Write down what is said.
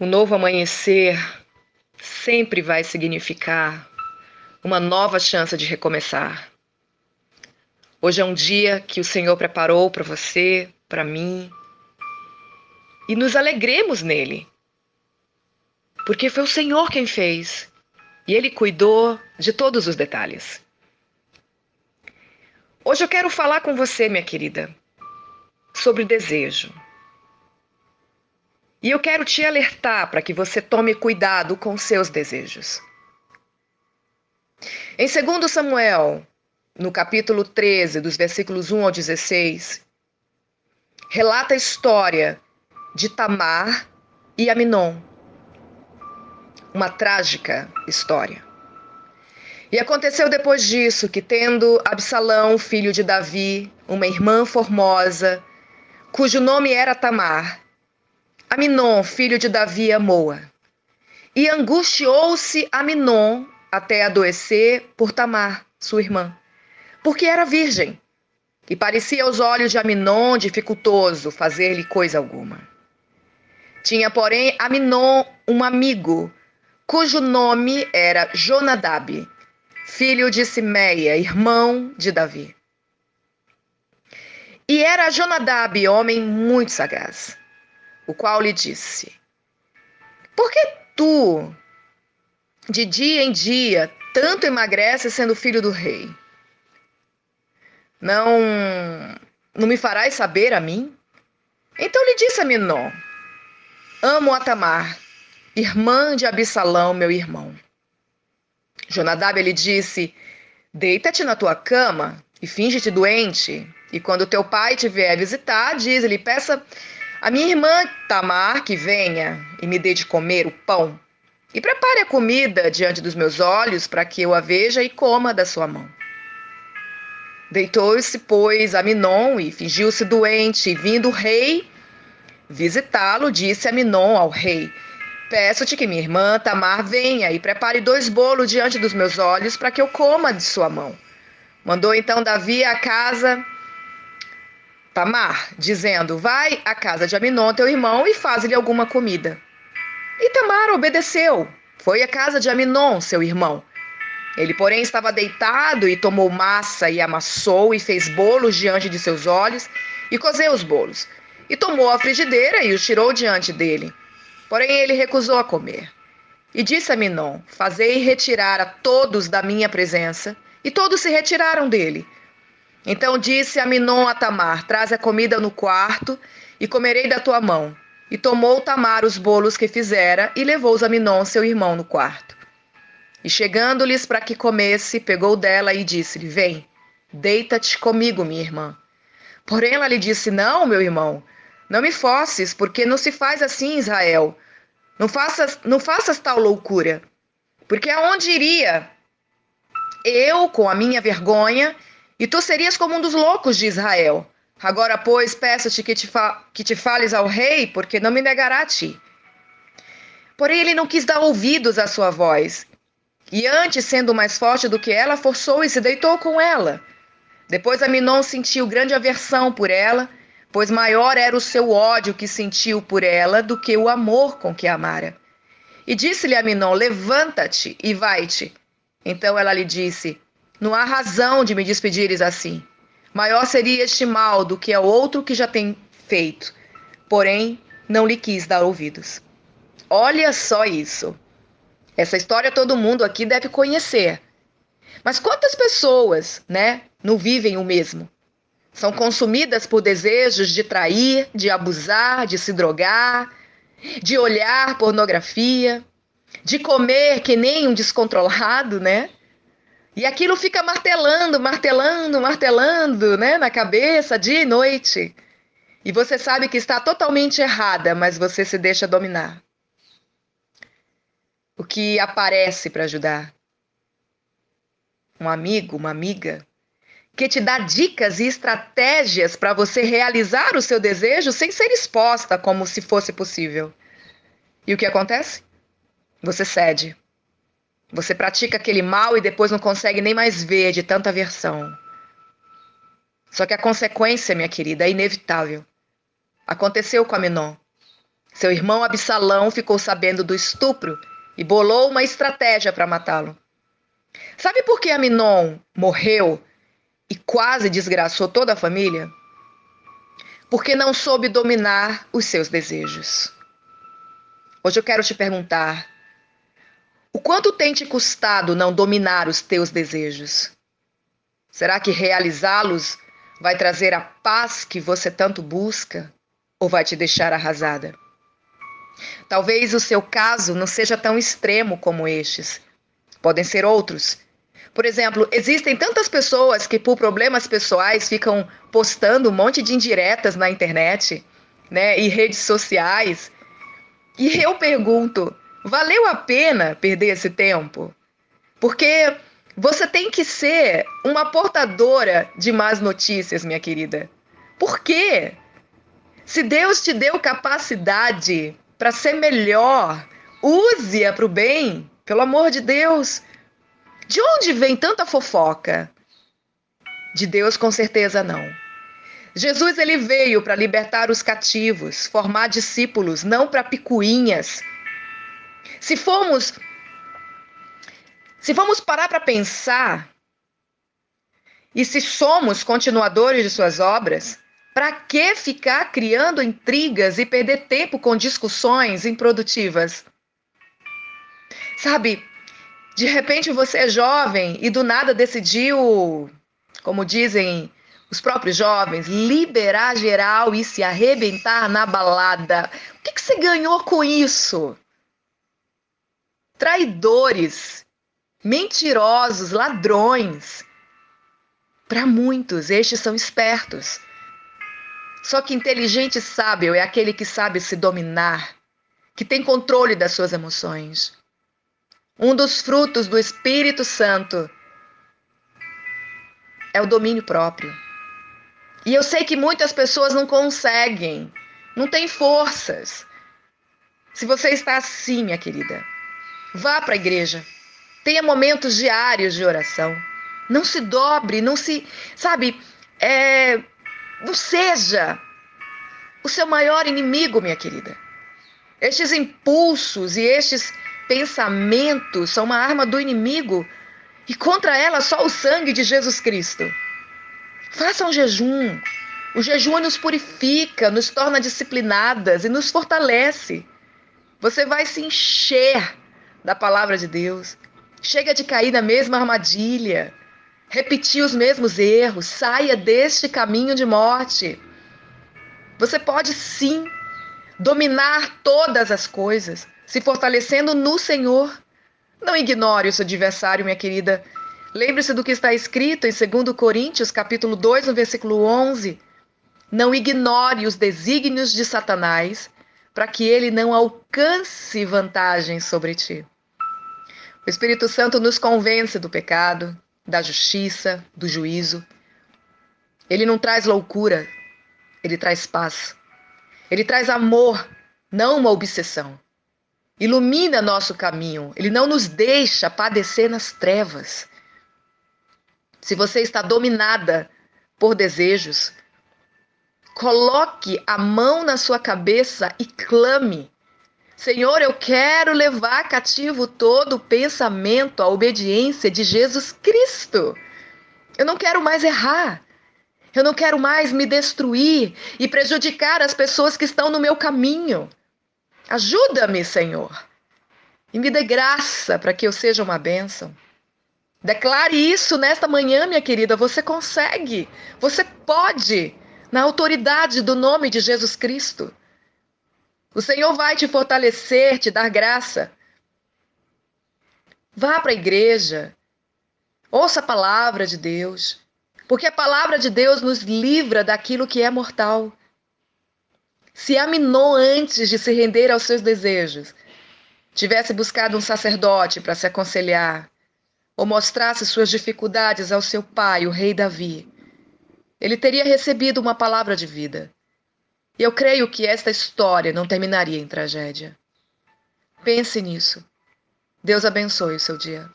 O novo amanhecer sempre vai significar uma nova chance de recomeçar. Hoje é um dia que o Senhor preparou para você, para mim, e nos alegremos nele, porque foi o Senhor quem fez e ele cuidou de todos os detalhes. Hoje eu quero falar com você, minha querida, sobre desejo. E eu quero te alertar para que você tome cuidado com seus desejos. Em 2 Samuel, no capítulo 13, dos versículos 1 ao 16, relata a história de Tamar e Aminon. Uma trágica história. E aconteceu depois disso que, tendo Absalão, filho de Davi, uma irmã formosa, cujo nome era Tamar, Aminon, filho de Davi, amou-a. E angustiou-se Aminon até adoecer por Tamar, sua irmã, porque era virgem. E parecia aos olhos de Aminon dificultoso fazer-lhe coisa alguma. Tinha, porém, Aminon um amigo, cujo nome era Jonadab, filho de Simeia, irmão de Davi. E era Jonadab homem muito sagaz o qual lhe disse: Por que tu, de dia em dia, tanto emagreces sendo filho do rei? Não, não me farás saber a mim? Então lhe disse a Minó: Amo a Tamar, irmã de Absalão, meu irmão. Jonadab lhe disse: Deita-te na tua cama e finge-te doente, e quando teu pai te vier visitar, diz-lhe: Peça a minha irmã Tamar que venha e me dê de comer o pão, e prepare a comida diante dos meus olhos para que eu a veja e coma da sua mão. Deitou-se, pois, a Minon e fingiu-se doente, e vindo o rei visitá-lo, disse a Minon ao rei: Peço-te que minha irmã Tamar venha e prepare dois bolos diante dos meus olhos para que eu coma de sua mão. Mandou então Davi à casa Tamar, dizendo: Vai à casa de Aminon, teu irmão, e faz-lhe alguma comida. E Tamar obedeceu. Foi à casa de Aminon, seu irmão. Ele, porém, estava deitado e tomou massa e amassou e fez bolos diante de seus olhos e cozeu os bolos. E tomou a frigideira e os tirou diante dele. Porém, ele recusou a comer. E disse a Minon: Fazei retirar a todos da minha presença. E todos se retiraram dele. Então disse a Minon a Tamar: Traz a comida no quarto e comerei da tua mão. E tomou Tamar os bolos que fizera e levou-os a Minon, seu irmão, no quarto. E chegando-lhes para que comesse, pegou dela e disse-lhe: Vem, deita-te comigo, minha irmã. Porém ela lhe disse: Não, meu irmão, não me fosses, porque não se faz assim, Israel. Não faças, não faças tal loucura. Porque aonde iria eu com a minha vergonha e tu serias como um dos loucos de Israel. Agora, pois, peço-te que, te que te fales ao rei, porque não me negará a ti. Porém, ele não quis dar ouvidos à sua voz. E antes, sendo mais forte do que ela, forçou e se deitou com ela. Depois Aminon sentiu grande aversão por ela, pois maior era o seu ódio que sentiu por ela do que o amor com que a amara. E disse-lhe Aminon: Levanta-te e vai-te. Então ela lhe disse: não há razão de me despedires assim. Maior seria este mal do que o outro que já tem feito. Porém, não lhe quis dar ouvidos. Olha só isso. Essa história todo mundo aqui deve conhecer. Mas quantas pessoas, né, não vivem o mesmo? São consumidas por desejos de trair, de abusar, de se drogar, de olhar pornografia, de comer que nem um descontrolado, né? E aquilo fica martelando, martelando, martelando, né, na cabeça dia e noite. E você sabe que está totalmente errada, mas você se deixa dominar. O que aparece para ajudar? Um amigo, uma amiga, que te dá dicas e estratégias para você realizar o seu desejo sem ser exposta como se fosse possível. E o que acontece? Você cede. Você pratica aquele mal e depois não consegue nem mais ver de tanta aversão. Só que a consequência, minha querida, é inevitável. Aconteceu com a Minon. Seu irmão Absalão ficou sabendo do estupro e bolou uma estratégia para matá-lo. Sabe por que Aminon morreu e quase desgraçou toda a família? Porque não soube dominar os seus desejos. Hoje eu quero te perguntar: o quanto tem te custado não dominar os teus desejos? Será que realizá-los vai trazer a paz que você tanto busca ou vai te deixar arrasada? Talvez o seu caso não seja tão extremo como estes. Podem ser outros. Por exemplo, existem tantas pessoas que, por problemas pessoais, ficam postando um monte de indiretas na internet, né, e redes sociais. E eu pergunto: valeu a pena perder esse tempo? Porque você tem que ser uma portadora de más notícias, minha querida. Por quê? Se Deus te deu capacidade para ser melhor, use-a para o bem, pelo amor de Deus. De onde vem tanta fofoca? De Deus, com certeza não. Jesus ele veio para libertar os cativos, formar discípulos, não para picuinhas. Se formos se vamos parar para pensar, e se somos continuadores de suas obras, para que ficar criando intrigas e perder tempo com discussões improdutivas? Sabe, de repente você é jovem e do nada decidiu, como dizem os próprios jovens, liberar geral e se arrebentar na balada. O que, que você ganhou com isso? Traidores mentirosos, ladrões. Para muitos, estes são espertos. Só que inteligente e sábio é aquele que sabe se dominar, que tem controle das suas emoções. Um dos frutos do Espírito Santo é o domínio próprio. E eu sei que muitas pessoas não conseguem, não têm forças. Se você está assim, minha querida, vá para a igreja. Tenha momentos diários de oração. Não se dobre, não se. Sabe? É, não seja o seu maior inimigo, minha querida. Estes impulsos e estes pensamentos são uma arma do inimigo e contra ela só o sangue de Jesus Cristo. Faça um jejum. O jejum nos purifica, nos torna disciplinadas e nos fortalece. Você vai se encher da palavra de Deus. Chega de cair na mesma armadilha, repetir os mesmos erros, saia deste caminho de morte. Você pode sim dominar todas as coisas, se fortalecendo no Senhor. Não ignore o seu adversário, minha querida. Lembre-se do que está escrito em 2 Coríntios, capítulo 2, no versículo 11. Não ignore os desígnios de Satanás, para que ele não alcance vantagem sobre ti. O Espírito Santo nos convence do pecado, da justiça, do juízo. Ele não traz loucura, ele traz paz. Ele traz amor, não uma obsessão. Ilumina nosso caminho, ele não nos deixa padecer nas trevas. Se você está dominada por desejos, coloque a mão na sua cabeça e clame Senhor, eu quero levar cativo todo o pensamento à obediência de Jesus Cristo. Eu não quero mais errar. Eu não quero mais me destruir e prejudicar as pessoas que estão no meu caminho. Ajuda-me, Senhor. E me dê graça para que eu seja uma bênção. Declare isso nesta manhã, minha querida. Você consegue. Você pode. Na autoridade do nome de Jesus Cristo. O Senhor vai te fortalecer, te dar graça. Vá para a igreja. Ouça a palavra de Deus. Porque a palavra de Deus nos livra daquilo que é mortal. Se Aminon, antes de se render aos seus desejos, tivesse buscado um sacerdote para se aconselhar, ou mostrasse suas dificuldades ao seu pai, o rei Davi, ele teria recebido uma palavra de vida. E eu creio que esta história não terminaria em tragédia. Pense nisso. Deus abençoe o seu dia.